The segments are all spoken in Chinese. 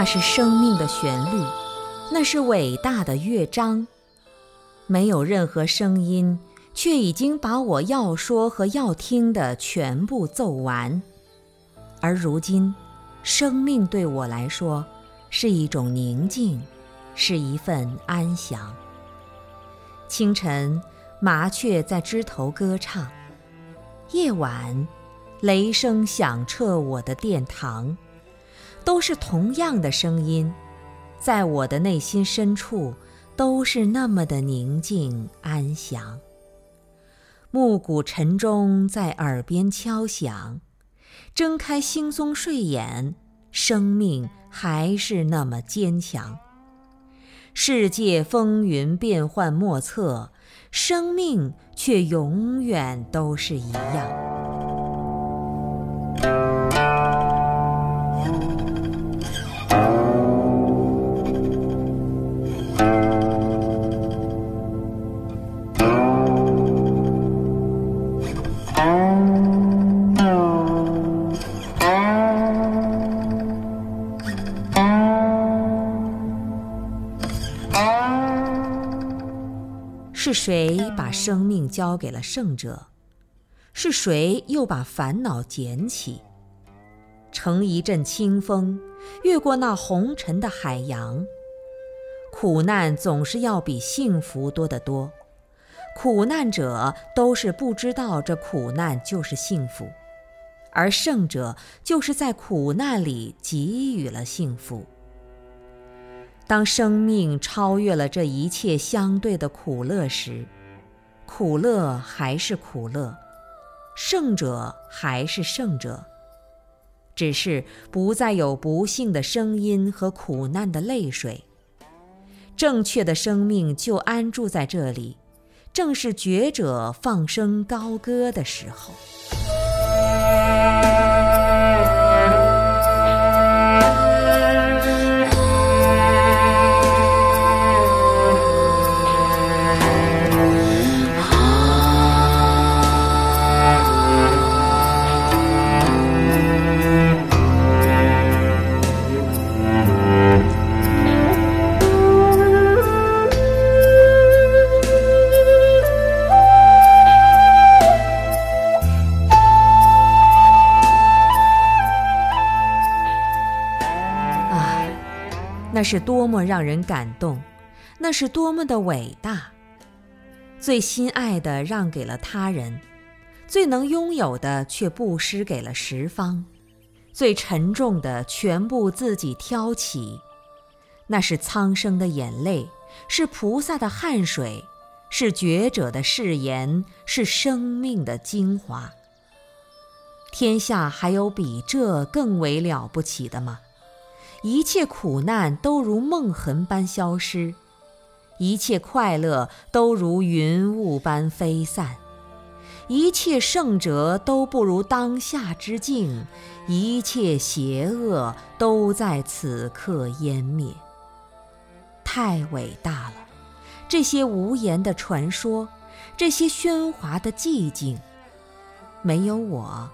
那是生命的旋律，那是伟大的乐章。没有任何声音，却已经把我要说和要听的全部奏完。而如今，生命对我来说是一种宁静，是一份安详。清晨，麻雀在枝头歌唱；夜晚，雷声响彻我的殿堂。都是同样的声音，在我的内心深处，都是那么的宁静安详。暮鼓晨钟在耳边敲响，睁开惺忪睡眼，生命还是那么坚强。世界风云变幻莫测，生命却永远都是一样。是谁把生命交给了圣者？是谁又把烦恼捡起？乘一阵清风，越过那红尘的海洋。苦难总是要比幸福多得多，苦难者都是不知道这苦难就是幸福，而圣者就是在苦难里给予了幸福。当生命超越了这一切相对的苦乐时，苦乐还是苦乐，胜者还是胜者，只是不再有不幸的声音和苦难的泪水。正确的生命就安住在这里，正是觉者放声高歌的时候。那是多么让人感动，那是多么的伟大！最心爱的让给了他人，最能拥有的却布施给了十方，最沉重的全部自己挑起。那是苍生的眼泪，是菩萨的汗水，是觉者的誓言，是生命的精华。天下还有比这更为了不起的吗？一切苦难都如梦痕般消失，一切快乐都如云雾般飞散，一切圣哲都不如当下之境，一切邪恶都在此刻湮灭。太伟大了！这些无言的传说，这些喧哗的寂静，没有我，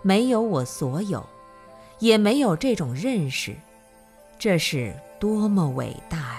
没有我所有，也没有这种认识。这是多么伟大！